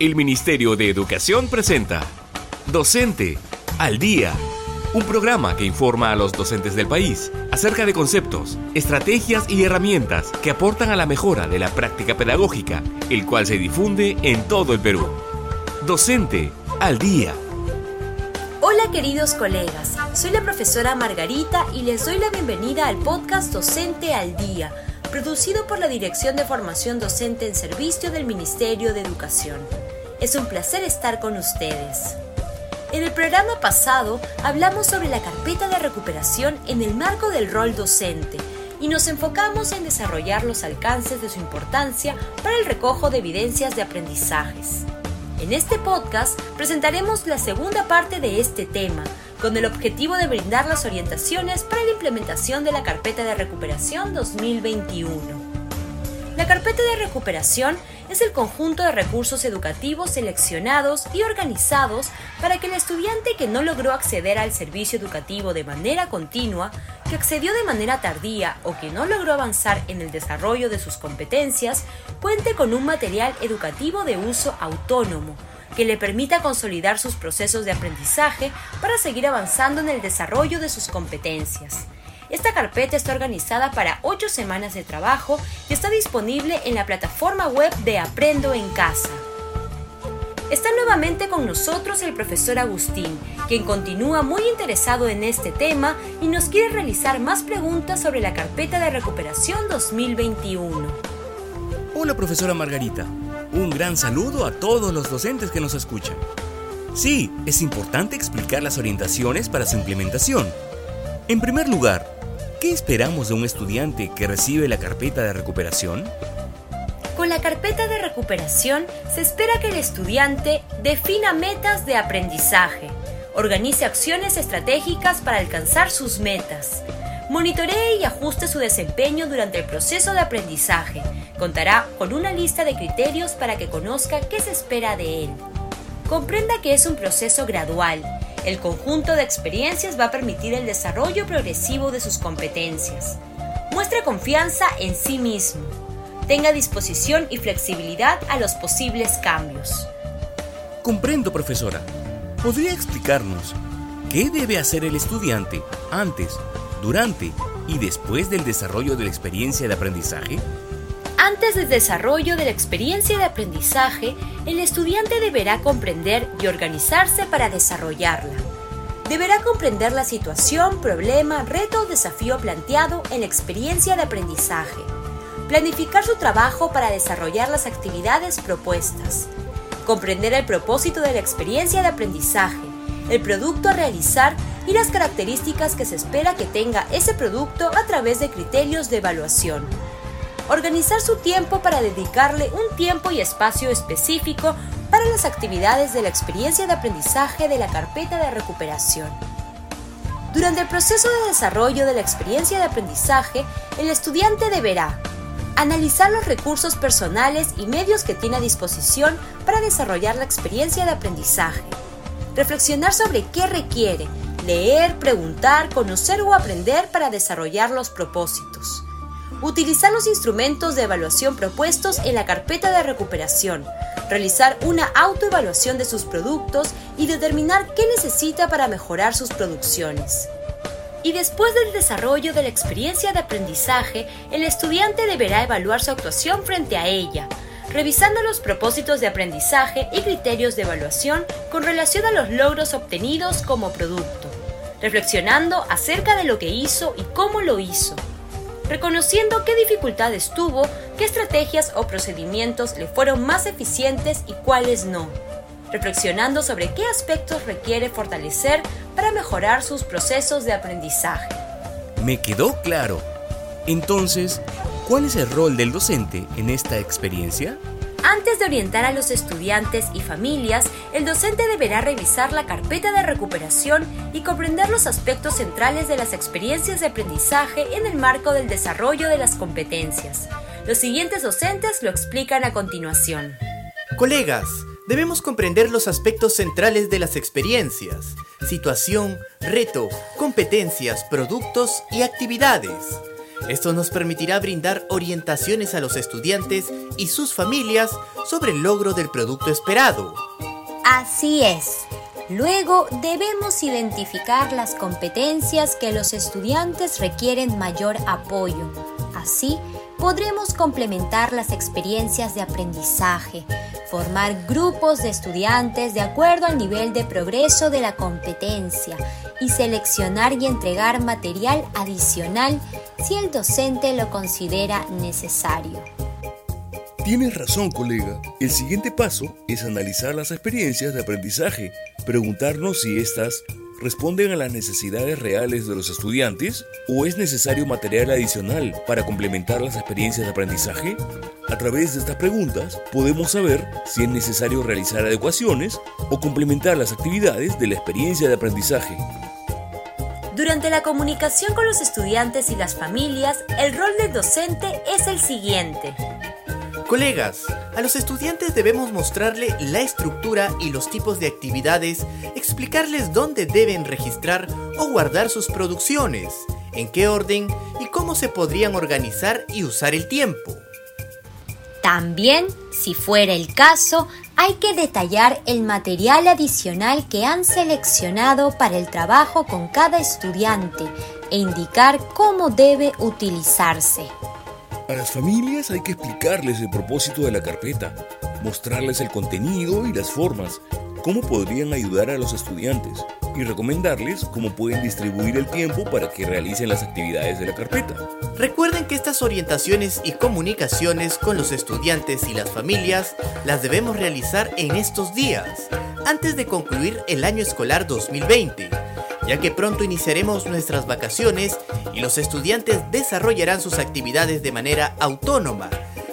El Ministerio de Educación presenta Docente al Día, un programa que informa a los docentes del país acerca de conceptos, estrategias y herramientas que aportan a la mejora de la práctica pedagógica, el cual se difunde en todo el Perú. Docente al Día. Hola queridos colegas, soy la profesora Margarita y les doy la bienvenida al podcast Docente al Día, producido por la Dirección de Formación Docente en Servicio del Ministerio de Educación. Es un placer estar con ustedes. En el programa pasado hablamos sobre la carpeta de recuperación en el marco del rol docente y nos enfocamos en desarrollar los alcances de su importancia para el recojo de evidencias de aprendizajes. En este podcast presentaremos la segunda parte de este tema, con el objetivo de brindar las orientaciones para la implementación de la Carpeta de Recuperación 2021. La carpeta de recuperación es el conjunto de recursos educativos seleccionados y organizados para que el estudiante que no logró acceder al servicio educativo de manera continua, que accedió de manera tardía o que no logró avanzar en el desarrollo de sus competencias, cuente con un material educativo de uso autónomo que le permita consolidar sus procesos de aprendizaje para seguir avanzando en el desarrollo de sus competencias. Esta carpeta está organizada para 8 semanas de trabajo y está disponible en la plataforma web de Aprendo en Casa. Está nuevamente con nosotros el profesor Agustín, quien continúa muy interesado en este tema y nos quiere realizar más preguntas sobre la carpeta de recuperación 2021. Hola profesora Margarita, un gran saludo a todos los docentes que nos escuchan. Sí, es importante explicar las orientaciones para su implementación. En primer lugar, ¿Qué esperamos de un estudiante que recibe la carpeta de recuperación? Con la carpeta de recuperación se espera que el estudiante defina metas de aprendizaje, organice acciones estratégicas para alcanzar sus metas, monitoree y ajuste su desempeño durante el proceso de aprendizaje, contará con una lista de criterios para que conozca qué se espera de él. Comprenda que es un proceso gradual el conjunto de experiencias va a permitir el desarrollo progresivo de sus competencias. Muestre confianza en sí mismo. Tenga disposición y flexibilidad a los posibles cambios. Comprendo, profesora. ¿Podría explicarnos qué debe hacer el estudiante antes, durante y después del desarrollo de la experiencia de aprendizaje? Antes del desarrollo de la experiencia de aprendizaje, el estudiante deberá comprender y organizarse para desarrollarla. Deberá comprender la situación, problema, reto o desafío planteado en la experiencia de aprendizaje. Planificar su trabajo para desarrollar las actividades propuestas. Comprender el propósito de la experiencia de aprendizaje, el producto a realizar y las características que se espera que tenga ese producto a través de criterios de evaluación organizar su tiempo para dedicarle un tiempo y espacio específico para las actividades de la experiencia de aprendizaje de la carpeta de recuperación. Durante el proceso de desarrollo de la experiencia de aprendizaje, el estudiante deberá analizar los recursos personales y medios que tiene a disposición para desarrollar la experiencia de aprendizaje, reflexionar sobre qué requiere, leer, preguntar, conocer o aprender para desarrollar los propósitos, utilizar los instrumentos de evaluación propuestos en la carpeta de recuperación, realizar una autoevaluación de sus productos y determinar qué necesita para mejorar sus producciones. Y después del desarrollo de la experiencia de aprendizaje, el estudiante deberá evaluar su actuación frente a ella, revisando los propósitos de aprendizaje y criterios de evaluación con relación a los logros obtenidos como producto, reflexionando acerca de lo que hizo y cómo lo hizo, reconociendo qué dificultades tuvo, qué estrategias o procedimientos le fueron más eficientes y cuáles no, reflexionando sobre qué aspectos requiere fortalecer para mejorar sus procesos de aprendizaje. Me quedó claro. Entonces, ¿cuál es el rol del docente en esta experiencia? Antes de orientar a los estudiantes y familias, el docente deberá revisar la carpeta de recuperación y comprender los aspectos centrales de las experiencias de aprendizaje en el marco del desarrollo de las competencias. Los siguientes docentes lo explican a continuación. Colegas, debemos comprender los aspectos centrales de las experiencias, situación, reto, competencias, productos y actividades. Esto nos permitirá brindar orientaciones a los estudiantes y sus familias sobre el logro del producto esperado. Así es. Luego debemos identificar las competencias que los estudiantes requieren mayor apoyo. Así podremos complementar las experiencias de aprendizaje, formar grupos de estudiantes de acuerdo al nivel de progreso de la competencia y seleccionar y entregar material adicional si el docente lo considera necesario. Tienes razón, colega. El siguiente paso es analizar las experiencias de aprendizaje, preguntarnos si éstas responden a las necesidades reales de los estudiantes o es necesario material adicional para complementar las experiencias de aprendizaje? A través de estas preguntas podemos saber si es necesario realizar adecuaciones o complementar las actividades de la experiencia de aprendizaje. Durante la comunicación con los estudiantes y las familias, el rol del docente es el siguiente. Colegas, a los estudiantes debemos mostrarle la estructura y los tipos de actividades, explicarles dónde deben registrar o guardar sus producciones, en qué orden y cómo se podrían organizar y usar el tiempo. También, si fuera el caso, hay que detallar el material adicional que han seleccionado para el trabajo con cada estudiante e indicar cómo debe utilizarse. A las familias hay que explicarles el propósito de la carpeta, mostrarles el contenido y las formas, cómo podrían ayudar a los estudiantes y recomendarles cómo pueden distribuir el tiempo para que realicen las actividades de la carpeta. Recuerden que estas orientaciones y comunicaciones con los estudiantes y las familias las debemos realizar en estos días, antes de concluir el año escolar 2020 ya que pronto iniciaremos nuestras vacaciones y los estudiantes desarrollarán sus actividades de manera autónoma,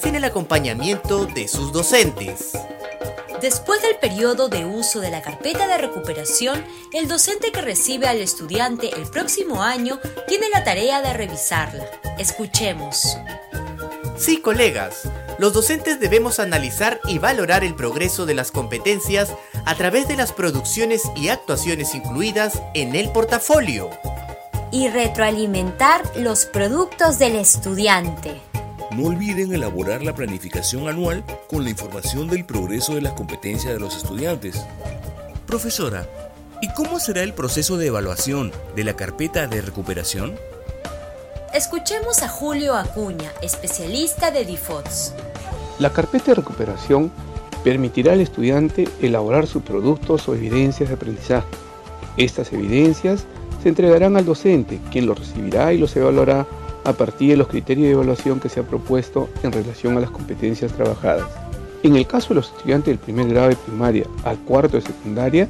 sin el acompañamiento de sus docentes. Después del periodo de uso de la carpeta de recuperación, el docente que recibe al estudiante el próximo año tiene la tarea de revisarla. Escuchemos. Sí, colegas, los docentes debemos analizar y valorar el progreso de las competencias a través de las producciones y actuaciones incluidas en el portafolio. Y retroalimentar los productos del estudiante. No olviden elaborar la planificación anual con la información del progreso de las competencias de los estudiantes. Profesora, ¿y cómo será el proceso de evaluación de la carpeta de recuperación? Escuchemos a Julio Acuña, especialista de DIFOTS. La carpeta de recuperación permitirá al estudiante elaborar sus productos o evidencias de aprendizaje. Estas evidencias se entregarán al docente, quien los recibirá y los evaluará a partir de los criterios de evaluación que se ha propuesto en relación a las competencias trabajadas. En el caso de los estudiantes del primer grado de primaria al cuarto de secundaria,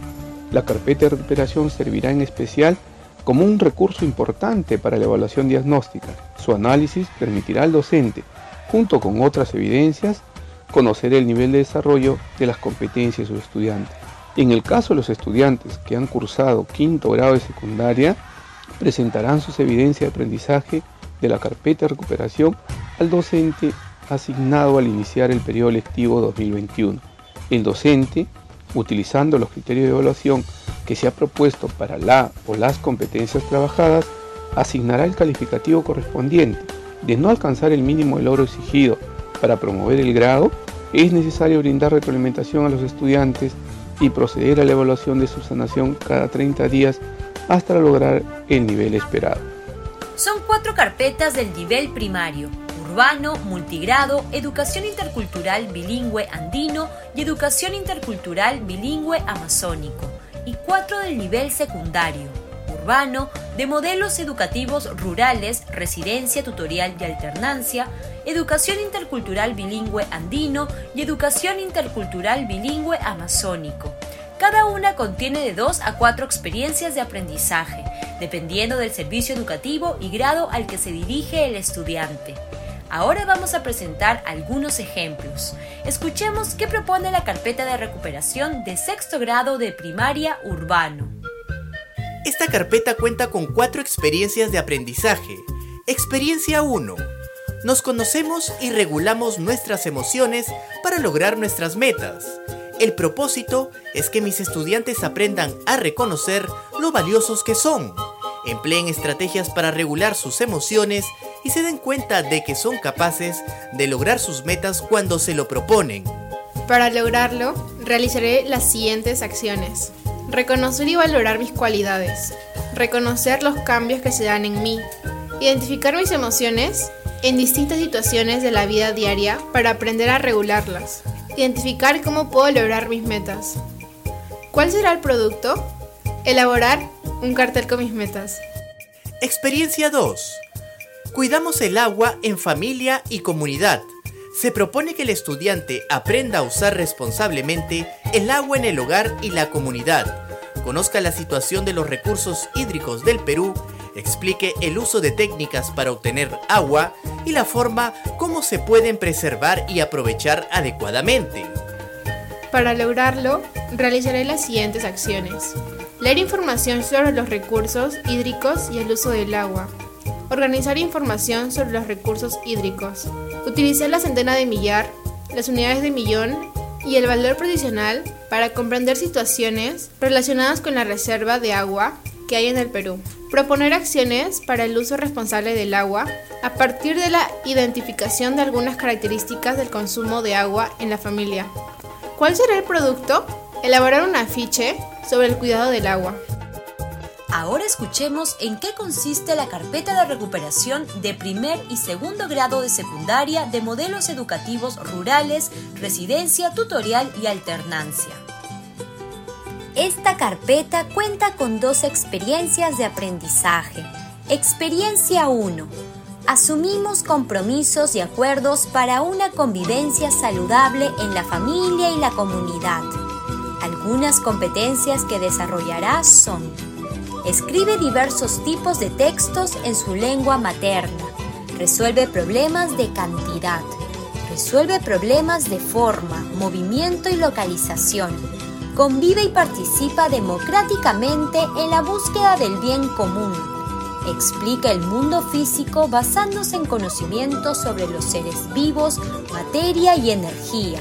la carpeta de recuperación servirá en especial como un recurso importante para la evaluación diagnóstica. Su análisis permitirá al docente, junto con otras evidencias, conocer el nivel de desarrollo de las competencias de sus estudiantes. En el caso de los estudiantes que han cursado quinto grado de secundaria, presentarán sus evidencias de aprendizaje de la carpeta de recuperación al docente asignado al iniciar el periodo lectivo 2021. El docente, utilizando los criterios de evaluación que se ha propuesto para la o las competencias trabajadas, asignará el calificativo correspondiente. De no alcanzar el mínimo de logro exigido para promover el grado, es necesario brindar retroalimentación a los estudiantes y proceder a la evaluación de su sanación cada 30 días hasta lograr el nivel esperado. Son cuatro carpetas del nivel primario, urbano, multigrado, educación intercultural bilingüe andino y educación intercultural bilingüe amazónico, y cuatro del nivel secundario, urbano, de modelos educativos rurales, residencia tutorial y alternancia, educación intercultural bilingüe andino y educación intercultural bilingüe amazónico. Cada una contiene de dos a cuatro experiencias de aprendizaje, dependiendo del servicio educativo y grado al que se dirige el estudiante. Ahora vamos a presentar algunos ejemplos. Escuchemos qué propone la carpeta de recuperación de sexto grado de primaria urbano. Esta carpeta cuenta con cuatro experiencias de aprendizaje. Experiencia 1. Nos conocemos y regulamos nuestras emociones para lograr nuestras metas. El propósito es que mis estudiantes aprendan a reconocer lo valiosos que son, empleen estrategias para regular sus emociones y se den cuenta de que son capaces de lograr sus metas cuando se lo proponen. Para lograrlo, realizaré las siguientes acciones. Reconocer y valorar mis cualidades. Reconocer los cambios que se dan en mí. Identificar mis emociones en distintas situaciones de la vida diaria para aprender a regularlas. Identificar cómo puedo lograr mis metas. ¿Cuál será el producto? Elaborar un cartel con mis metas. Experiencia 2. Cuidamos el agua en familia y comunidad. Se propone que el estudiante aprenda a usar responsablemente el agua en el hogar y la comunidad, conozca la situación de los recursos hídricos del Perú, explique el uso de técnicas para obtener agua y la forma como se pueden preservar y aprovechar adecuadamente. Para lograrlo, realizaré las siguientes acciones. Leer información sobre los recursos hídricos y el uso del agua. Organizar información sobre los recursos hídricos. Utilizar la centena de millar, las unidades de millón y el valor provisional para comprender situaciones relacionadas con la reserva de agua que hay en el Perú. Proponer acciones para el uso responsable del agua a partir de la identificación de algunas características del consumo de agua en la familia. ¿Cuál será el producto? Elaborar un afiche sobre el cuidado del agua. Ahora escuchemos en qué consiste la carpeta de recuperación de primer y segundo grado de secundaria de modelos educativos rurales, residencia, tutorial y alternancia. Esta carpeta cuenta con dos experiencias de aprendizaje. Experiencia 1. Asumimos compromisos y acuerdos para una convivencia saludable en la familia y la comunidad. Algunas competencias que desarrollará son Escribe diversos tipos de textos en su lengua materna. Resuelve problemas de cantidad. Resuelve problemas de forma, movimiento y localización. Convive y participa democráticamente en la búsqueda del bien común. Explica el mundo físico basándose en conocimientos sobre los seres vivos, materia y energía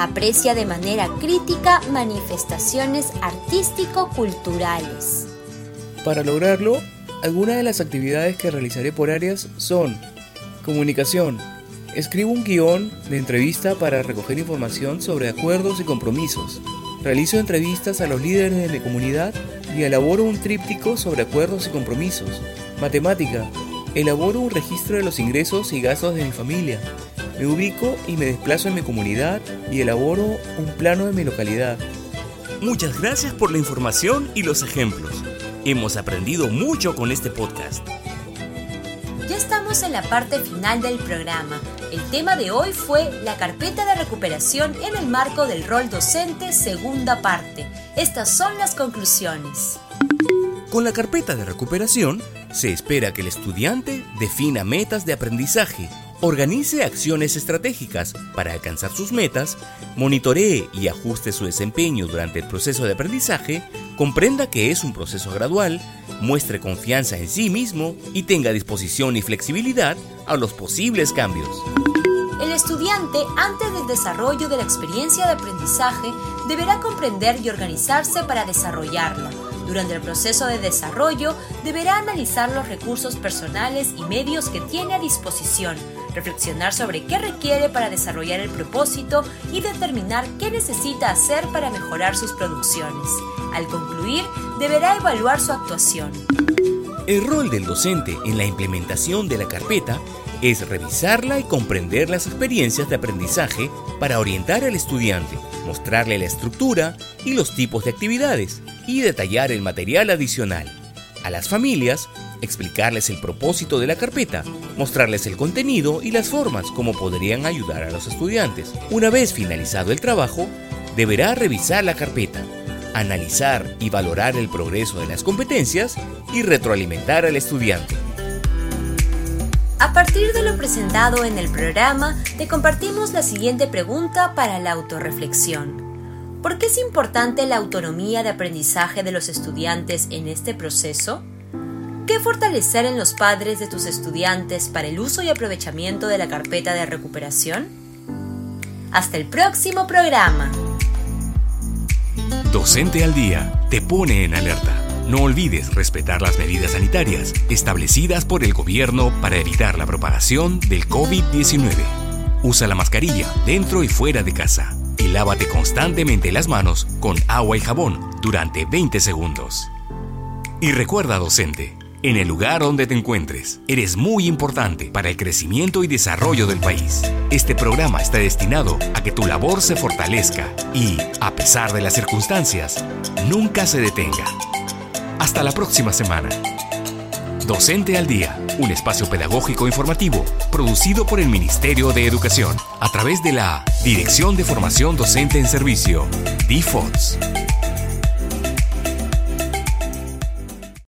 aprecia de manera crítica manifestaciones artístico-culturales. Para lograrlo, algunas de las actividades que realizaré por áreas son comunicación. Escribo un guion de entrevista para recoger información sobre acuerdos y compromisos. Realizo entrevistas a los líderes de mi comunidad y elaboro un tríptico sobre acuerdos y compromisos. Matemática. Elaboro un registro de los ingresos y gastos de mi familia. Me ubico y me desplazo en mi comunidad y elaboro un plano de mi localidad. Muchas gracias por la información y los ejemplos. Hemos aprendido mucho con este podcast. Ya estamos en la parte final del programa. El tema de hoy fue la carpeta de recuperación en el marco del rol docente segunda parte. Estas son las conclusiones. Con la carpeta de recuperación, se espera que el estudiante defina metas de aprendizaje, organice acciones estratégicas para alcanzar sus metas, monitoree y ajuste su desempeño durante el proceso de aprendizaje, comprenda que es un proceso gradual, muestre confianza en sí mismo y tenga disposición y flexibilidad a los posibles cambios. El estudiante, antes del desarrollo de la experiencia de aprendizaje, deberá comprender y organizarse para desarrollarla durante el proceso de desarrollo, deberá analizar los recursos personales y medios que tiene a disposición, reflexionar sobre qué requiere para desarrollar el propósito y determinar qué necesita hacer para mejorar sus producciones. Al concluir, deberá evaluar su actuación. El rol del docente en la implementación de la carpeta es revisarla y comprender las experiencias de aprendizaje para orientar al estudiante, mostrarle la estructura y los tipos de actividades y detallar el material adicional. A las familias, explicarles el propósito de la carpeta, mostrarles el contenido y las formas como podrían ayudar a los estudiantes. Una vez finalizado el trabajo, deberá revisar la carpeta, analizar y valorar el progreso de las competencias y retroalimentar al estudiante. A partir de lo presentado en el programa, te compartimos la siguiente pregunta para la autorreflexión. ¿Por qué es importante la autonomía de aprendizaje de los estudiantes en este proceso? ¿Qué fortalecer en los padres de tus estudiantes para el uso y aprovechamiento de la carpeta de recuperación? Hasta el próximo programa. Docente al día te pone en alerta No olvides respetar las medidas sanitarias establecidas por el gobierno para evitar la propagación del COVID-19. Usa la mascarilla dentro y fuera de casa y lávate constantemente las manos con agua y jabón durante 20 segundos. Y recuerda, docente, en el lugar donde te encuentres, eres muy importante para el crecimiento y desarrollo del país. Este programa está destinado a que tu labor se fortalezca y, a pesar de las circunstancias, nunca se detenga. Hasta la próxima semana. Docente al Día, un espacio pedagógico informativo producido por el Ministerio de Educación a través de la Dirección de Formación Docente en Servicio.